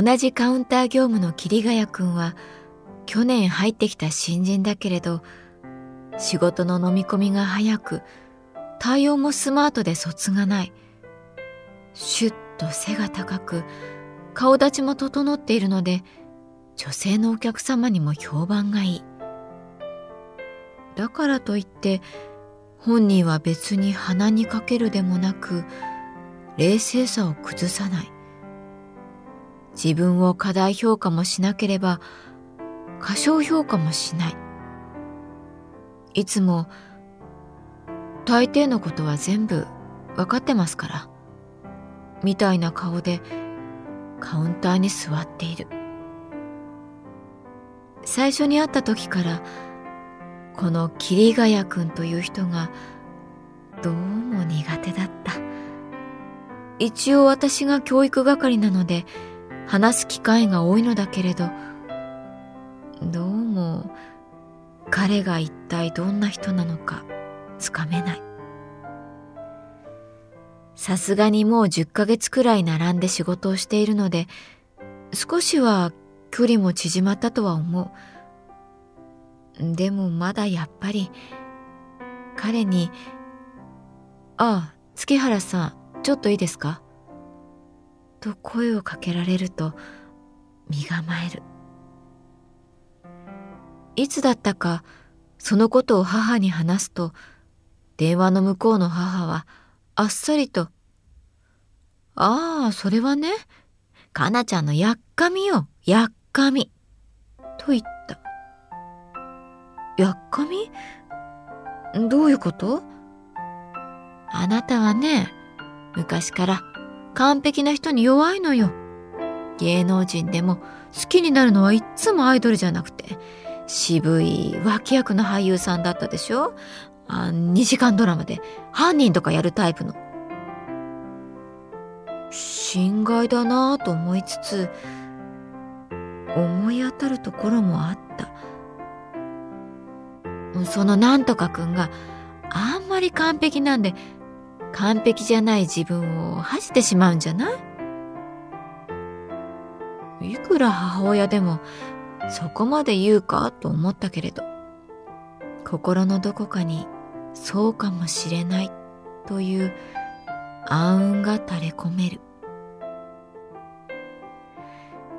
同じカウンター業務の桐ヶ谷君は去年入ってきた新人だけれど仕事の飲み込みが早く対応もスマートで卒がない。シュッと背が高く顔立ちも整っているので女性のお客様にも評判がいい。だからといって本人は別に鼻にかけるでもなく冷静さを崩さない。自分を過大評価もしなければ過小評価もしない。いつも大抵のことは全部分かってますからみたいな顔でカウンターに座っている。最初に会った時からこの桐ヶ谷君という人がどうも苦手だった。一応私が教育係なので話す機会が多いのだけれどどうも彼が一体どんな人なのかつかめないさすがにもう10ヶ月くらい並んで仕事をしているので少しは距離も縮まったとは思うでもまだやっぱり彼に「ああ月原さんちょっといいですか?」と声をかけられると身構える。いつだったかそのことを母に話すと電話の向こうの母はあっさりと「ああそれはねかなちゃんのやっかみよやっかみ」と言った。やっかみ？どういうことあなたはね、昔から完璧な人に弱いのよ。芸能人でも好きになるのはいっつもアイドルじゃなくて、渋い脇役の俳優さんだったでしょ？あ ?2 時間ドラマで犯人とかやるタイプの。心外だなぁと思いつつ、思い当たるところもあった。そのなんとかくんがあんまり完璧なんで完璧じゃない自分を恥じてしまうんじゃない？いくら母親でもそこまで言うかと思ったけれど心のどこかにそうかもしれないという暗雲が垂れ込める。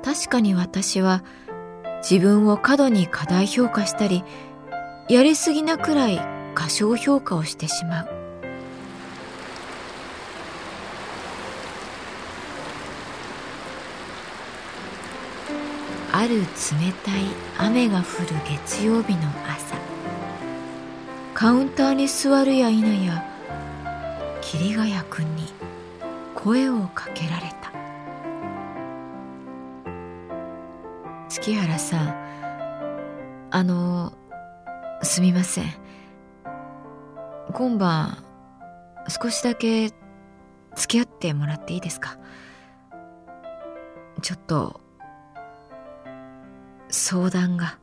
確かに私は自分を過度に過大評価したりやりすぎなくらい過小評価をしてしまう。ある冷たい雨が降る月曜日の朝。カウンターに座るや否や桐ヶ谷君に声をかけられた。月原さんあのすみません。今晩少しだけ付き合ってもらっていいですか？ちょっと相談が。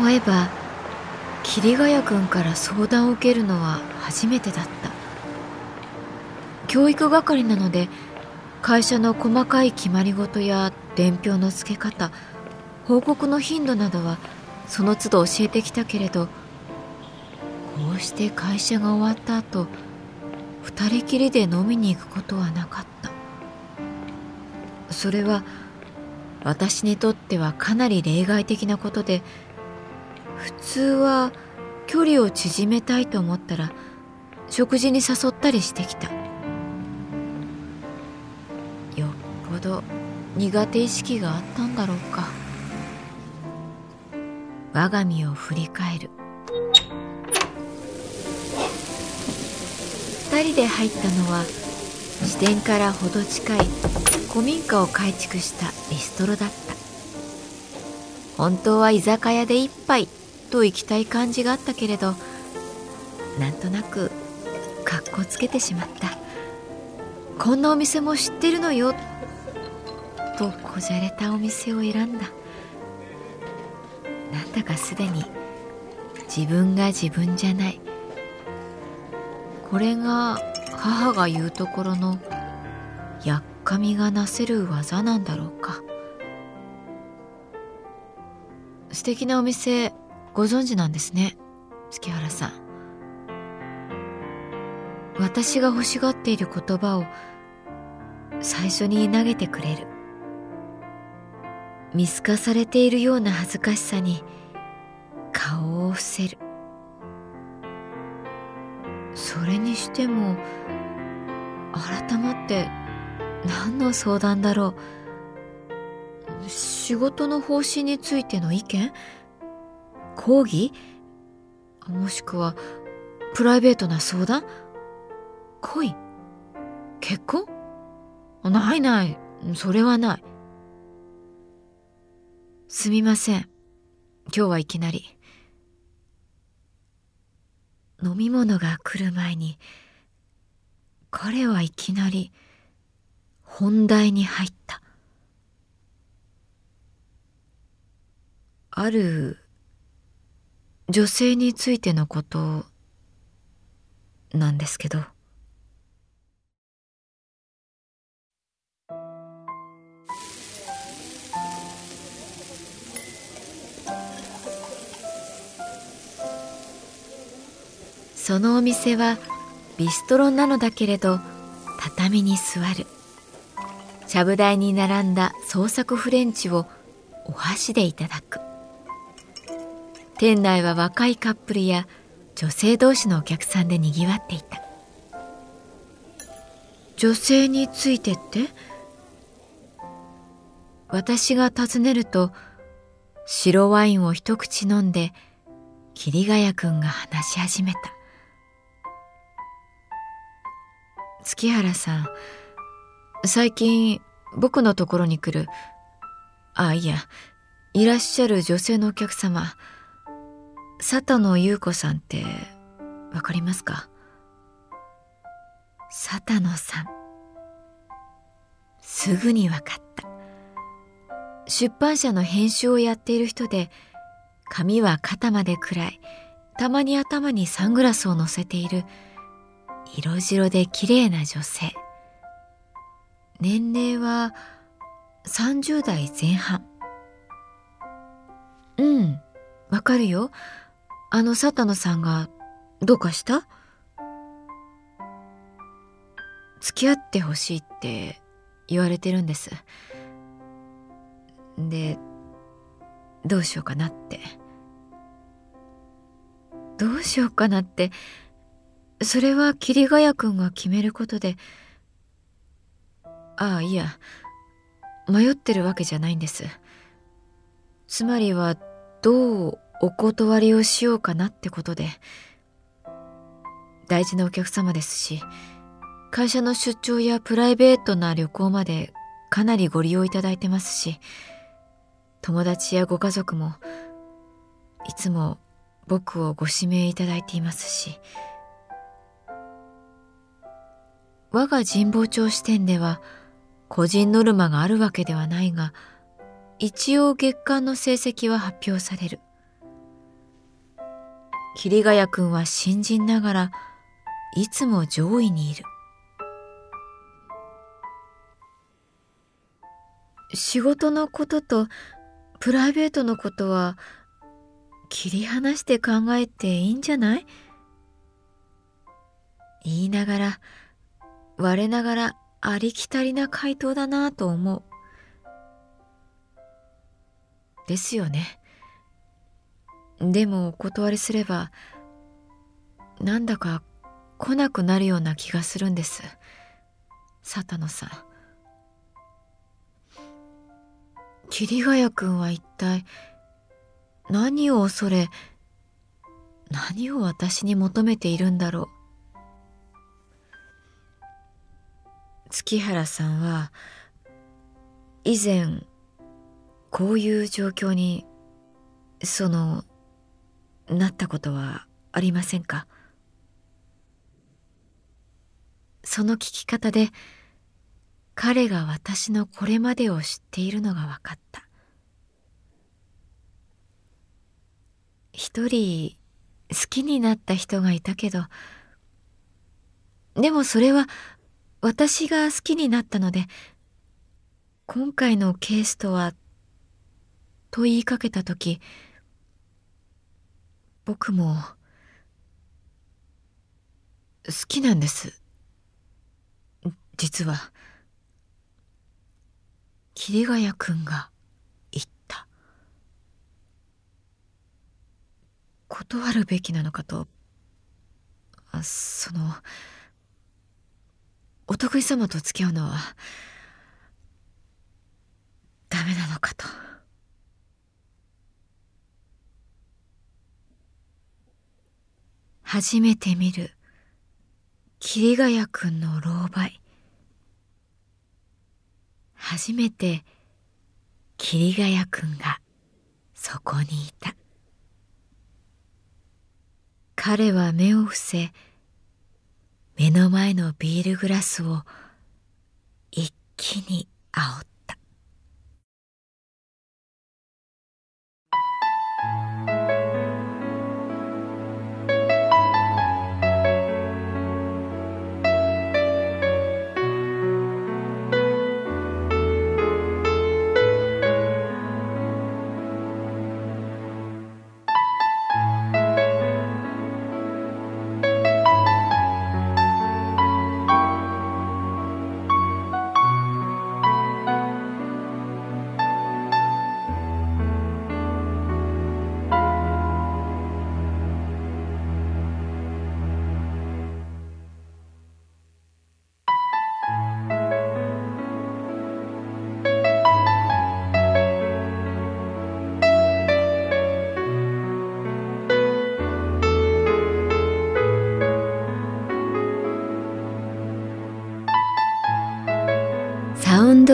思えば桐ヶ谷君から相談を受けるのは初めてだった教育係なので会社の細かい決まり事や伝票の付け方報告の頻度などはその都度教えてきたけれどこうして会社が終わった後二人きりで飲みに行くことはなかった。それは私にとってはかなり例外的なことで普通は距離を縮めたいと思ったら食事に誘ったりしてきた。苦手意識があったんだろうか。我が身を振り返る。二人で入ったのは支店から程近い古民家を改築したビストロだった。本当は居酒屋で一杯と行きたい感じがあったけれどなんとなくかっこつけてしまった。こんなお店も知ってるのよとこじゃれたお店を選んだ。なんだかすでに自分が自分じゃない。これが母が言うところのやっかみがなせる技なんだろうか。素敵なお店ご存知なんですね月原さん。私が欲しがっている言葉を最初に投げてくれる。見透かされているような恥ずかしさに顔を伏せる。それにしても改まって何の相談だろう。仕事の方針についての意見？講義？もしくはプライベートな相談？恋？結婚？ないない。それはない。すみません。今日はいきなり。飲み物が来る前に彼はいきなり本題に入った。ある女性についてのことなんですけど。そのお店はビストロなのだけれど畳に座る。ちゃぶ台に並んだ創作フレンチをお箸でいただく。店内は若いカップルや女性同士のお客さんでにぎわっていた。女性についてって？私が尋ねると白ワインを一口飲んで桐ヶ谷君が話し始めた。月原さん最近僕のところに来るあいやいらっしゃる女性のお客様佐田野優子さんってわかりますか？佐田野さん。すぐにわかった。出版社の編集をやっている人で髪は肩まで暗い。たまに頭にサングラスを乗せている色白で綺麗な女性年齢は30代前半うんわかるよあの佐田野さんがどうかした？付き合ってほしいって言われてるんです。で、どうしようかなって。どうしようかなって、それは桐ヶ谷君が決めることで、ああ、いや、迷ってるわけじゃないんです。つまりは、どうお断りをしようかなってことで。大事なお客様ですし会社の出張やプライベートな旅行までかなりご利用いただいてますし友達やご家族もいつも僕をご指名いただいていますし我が神保町支店では個人ノルマがあるわけではないが一応月間の成績は発表される。桐ヶ谷君は新人ながらいつも上位にいる。仕事のこととプライベートのことは切り離して考えていいんじゃない？言いながら我ながらありきたりな回答だなと思う。ですよね。でもお断りすればなんだか来なくなるような気がするんです。佐田野さん。桐ヶ谷君は一体何を恐れ何を私に求めているんだろう月原さんは以前こういう状況にそのなったことはありませんか？その聞き方で彼が私のこれまでを知っているのが分かった。一人好きになった人がいたけどでもそれは私が好きになったので今回のケースとはと言いかけた時僕も好きなんです。実は。桐ヶ谷君が言った。断るべきなのかと。そのお得意様と付き合うのはダメなのかと。初めて見る桐ヶ谷君の狼狽。初めて桐ヶ谷くんがそこにいた。彼は目を伏せ目の前のビールグラスを一気に煽った。